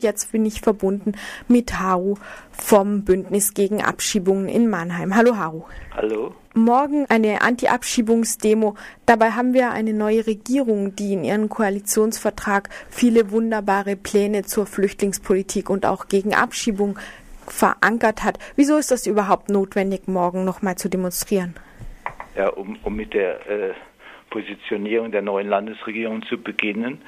Jetzt bin ich verbunden mit Haru vom Bündnis gegen Abschiebungen in Mannheim. Hallo Haru. Hallo. Morgen eine Anti-Abschiebungsdemo. Dabei haben wir eine neue Regierung, die in ihrem Koalitionsvertrag viele wunderbare Pläne zur Flüchtlingspolitik und auch gegen Abschiebung verankert hat. Wieso ist das überhaupt notwendig, morgen nochmal zu demonstrieren? Ja, um, um mit der äh, Positionierung der neuen Landesregierung zu beginnen.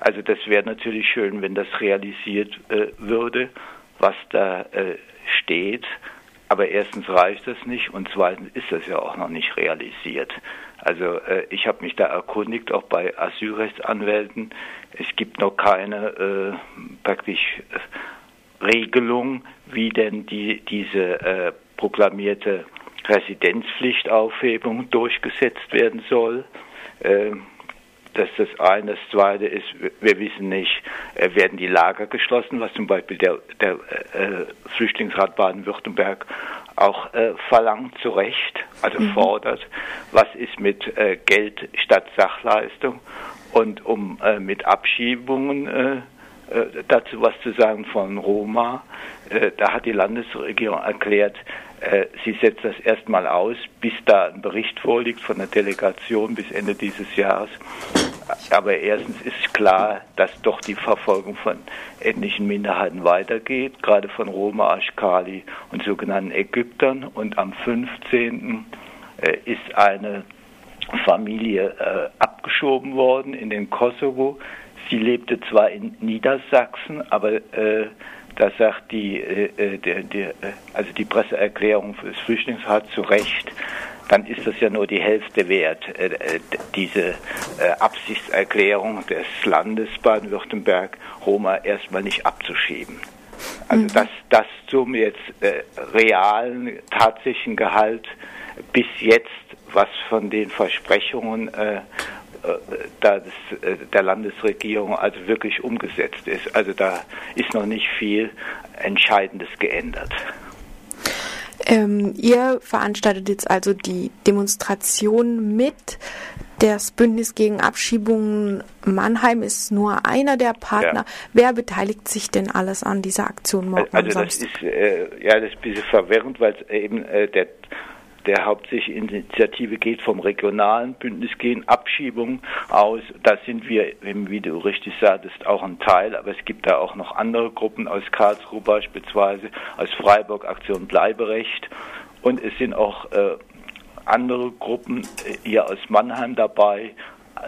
Also das wäre natürlich schön, wenn das realisiert äh, würde, was da äh, steht. Aber erstens reicht das nicht und zweitens ist das ja auch noch nicht realisiert. Also äh, ich habe mich da erkundigt, auch bei Asylrechtsanwälten. Es gibt noch keine äh, praktisch äh, Regelung, wie denn die, diese äh, proklamierte Residenzpflichtaufhebung durchgesetzt werden soll. Ähm, das ist das eine. Das zweite ist, wir wissen nicht, äh, werden die Lager geschlossen, was zum Beispiel der, der äh, Flüchtlingsrat Baden-Württemberg auch äh, verlangt, zu Recht, also mhm. fordert. Was ist mit äh, Geld statt Sachleistung? Und um äh, mit Abschiebungen äh, dazu was zu sagen von Roma, da hat die Landesregierung erklärt, äh, sie setzt das erstmal aus, bis da ein Bericht vorliegt von der Delegation bis Ende dieses Jahres. Aber erstens ist klar, dass doch die Verfolgung von ethnischen Minderheiten weitergeht, gerade von Roma, Ashkali und sogenannten Ägyptern. Und am 15. Äh, ist eine Familie äh, abgeschoben worden in den Kosovo. Sie lebte zwar in Niedersachsen, aber äh, da sagt die, äh, äh der, der, äh, also die Presseerklärung des Flüchtlingsrats zu Recht, dann ist das ja nur die Hälfte wert, äh, äh diese äh, Absichtserklärung des Landes Baden-Württemberg, Roma erstmal nicht abzuschieben. Also mhm. das, das zum jetzt äh, realen, tatsächlichen Gehalt bis jetzt, was von den Versprechungen das, äh, der Landesregierung also wirklich umgesetzt ist. Also da ist noch nicht viel Entscheidendes geändert. Ähm, ihr veranstaltet jetzt also die Demonstration mit. Das Bündnis gegen Abschiebungen Mannheim ist nur einer der Partner. Ja. Wer beteiligt sich denn alles an dieser Aktion morgen? Also das ist äh, ja das ist ein bisschen verwirrend, weil eben äh, der der hauptsächlich Initiative geht vom regionalen Bündnis gegen Abschiebung aus. Da sind wir, wie du richtig sagtest, auch ein Teil, aber es gibt da auch noch andere Gruppen aus Karlsruhe beispielsweise, aus Freiburg Aktion Bleiberecht. Und es sind auch äh, andere Gruppen äh, hier aus Mannheim dabei,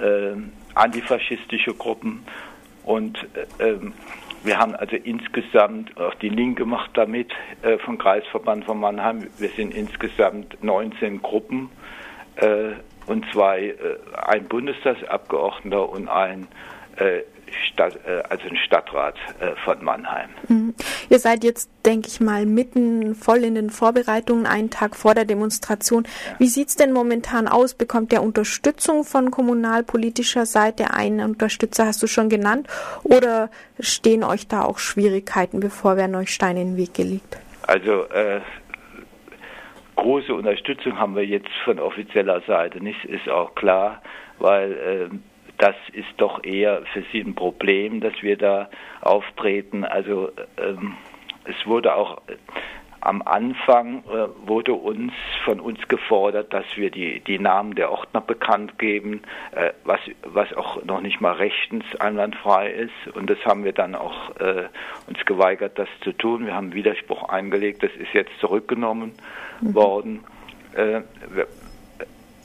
äh, antifaschistische Gruppen. Und äh, ähm, wir haben also insgesamt, auch die Linke macht damit äh, vom Kreisverband von Mannheim, wir sind insgesamt 19 Gruppen äh, und zwei, äh, ein Bundestagsabgeordneter und ein äh, Stadt, äh, also ein Stadtrat äh, von Mannheim. Mhm. Ihr seid jetzt, denke ich mal, mitten voll in den Vorbereitungen, einen Tag vor der Demonstration. Ja. Wie sieht es denn momentan aus? Bekommt ihr Unterstützung von kommunalpolitischer Seite? Einen Unterstützer hast du schon genannt. Oder stehen euch da auch Schwierigkeiten, bevor werden euch Steine in den Weg gelegt? Also äh, große Unterstützung haben wir jetzt von offizieller Seite nicht, ist auch klar, weil äh, das ist doch eher für sie ein Problem, dass wir da auftreten. Also ähm, es wurde auch äh, am Anfang äh, wurde uns von uns gefordert, dass wir die, die Namen der Ordner bekannt geben, äh, was, was auch noch nicht mal rechtens einwandfrei ist. Und das haben wir dann auch äh, uns geweigert, das zu tun. Wir haben Widerspruch eingelegt, das ist jetzt zurückgenommen mhm. worden.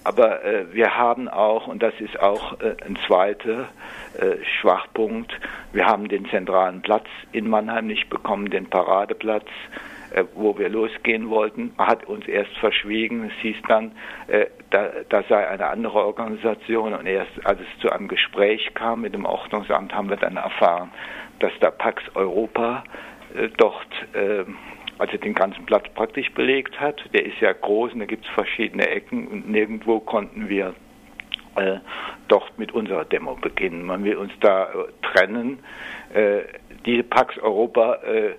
Aber äh, wir haben auch, und das ist auch äh, ein zweiter äh, Schwachpunkt, wir haben den zentralen Platz in Mannheim nicht bekommen, den Paradeplatz, äh, wo wir losgehen wollten. Hat uns erst verschwiegen. Es hieß dann, äh, da, da sei eine andere Organisation. Und erst als es zu einem Gespräch kam mit dem Ordnungsamt, haben wir dann erfahren, dass der Pax Europa äh, dort also den ganzen Platz praktisch belegt hat. Der ist ja groß und da gibt es verschiedene Ecken und nirgendwo konnten wir äh, dort mit unserer Demo beginnen. Man will uns da äh, trennen. Äh, diese Pax Europa äh,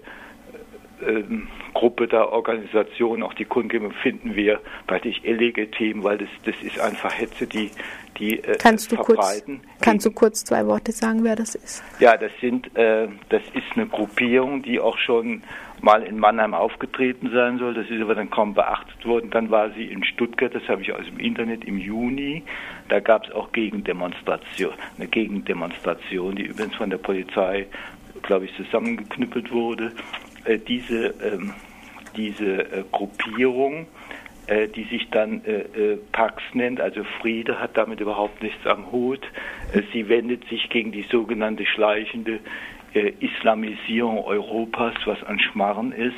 ähm, Gruppe der Organisation, auch die Kundgebung finden wir praktisch illegitim, weil das, das ist einfach Hetze, die, die äh, kannst du verbreiten. Kurz, kannst du kurz zwei Worte sagen, wer das ist? Ja, das sind, äh, das ist eine Gruppierung, die auch schon mal in Mannheim aufgetreten sein soll. Das ist aber dann kaum beachtet worden. Dann war sie in Stuttgart, das habe ich aus dem Internet im Juni. Da gab es auch Gegendemonstration, eine Gegendemonstration, die übrigens von der Polizei, glaube ich, zusammengeknüppelt wurde. Äh, diese ähm, diese äh, Gruppierung, äh, die sich dann Pax nennt, also Friede hat damit überhaupt nichts am Hut. Sie wendet sich gegen die sogenannte schleichende Islamisierung Europas, was ein Schmarren ist.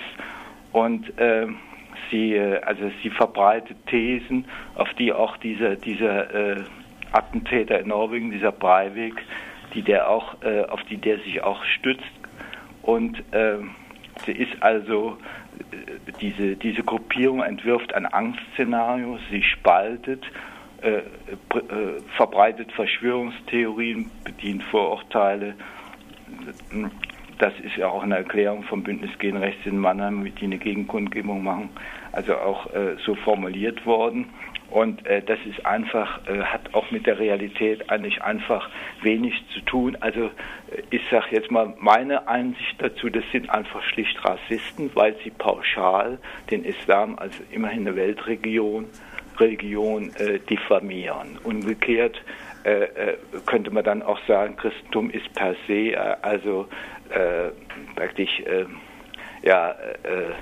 Und ähm, sie, also sie verbreitet Thesen, auf die auch dieser, dieser Attentäter in Norwegen, dieser Breivik, die der auch, auf die der sich auch stützt. Und ähm, sie ist also diese, diese Gruppierung entwirft ein Angstszenario, sie spaltet, äh, äh, verbreitet Verschwörungstheorien, bedient Vorurteile. Das ist ja auch eine Erklärung vom Bündnis gegen Rechts in Mannheim, die eine Gegenkundgebung machen, also auch äh, so formuliert worden. Und äh, das ist einfach, äh, hat auch mit der Realität eigentlich einfach wenig zu tun. Also äh, ich sage jetzt mal meine Einsicht dazu, das sind einfach schlicht Rassisten, weil sie pauschal den Islam als immerhin eine Weltregion Religion äh, diffamieren. Umgekehrt äh, könnte man dann auch sagen, Christentum ist per se also praktisch ja äh,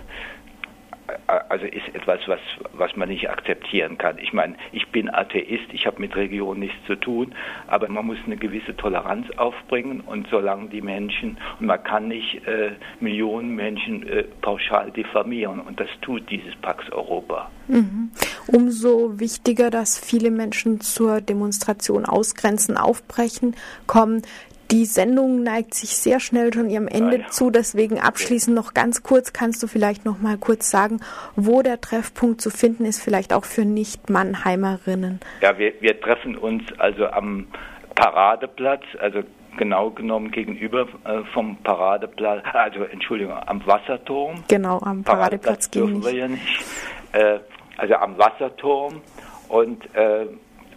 also ist etwas, was, was man nicht akzeptieren kann. Ich meine, ich bin Atheist, ich habe mit Religion nichts zu tun, aber man muss eine gewisse Toleranz aufbringen und solange die Menschen, und man kann nicht äh, Millionen Menschen äh, pauschal diffamieren und das tut dieses Pax Europa. Mhm. Umso wichtiger, dass viele Menschen zur Demonstration ausgrenzen, aufbrechen, kommen. Die Sendung neigt sich sehr schnell schon ihrem Ende ja. zu, deswegen abschließend noch ganz kurz, kannst du vielleicht noch mal kurz sagen, wo der Treffpunkt zu finden ist, vielleicht auch für Nicht-Mannheimerinnen? Ja, wir, wir treffen uns also am Paradeplatz, also genau genommen gegenüber äh, vom Paradeplatz, also Entschuldigung, am Wasserturm. Genau, am Paradeplatz, Paradeplatz dürfen wir ja nicht. Äh, also am Wasserturm und äh,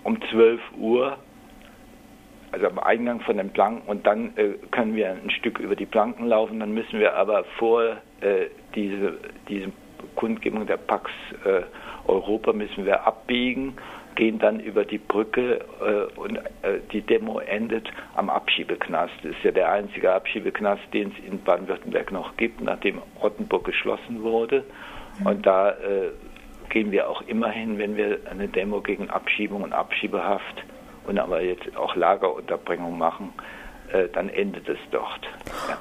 um 12 Uhr also am Eingang von den Planken und dann äh, können wir ein Stück über die Planken laufen, dann müssen wir aber vor äh, diese, diese Kundgebung der Pax äh, Europa müssen wir abbiegen, gehen dann über die Brücke äh, und äh, die Demo endet am Abschiebeknast. Das ist ja der einzige Abschiebeknast, den es in Baden-Württemberg noch gibt, nachdem Rottenburg geschlossen wurde. Und da äh, gehen wir auch immerhin, wenn wir eine Demo gegen Abschiebung und Abschiebehaft und aber jetzt auch Lagerunterbringung machen, äh, dann endet es dort. Ja.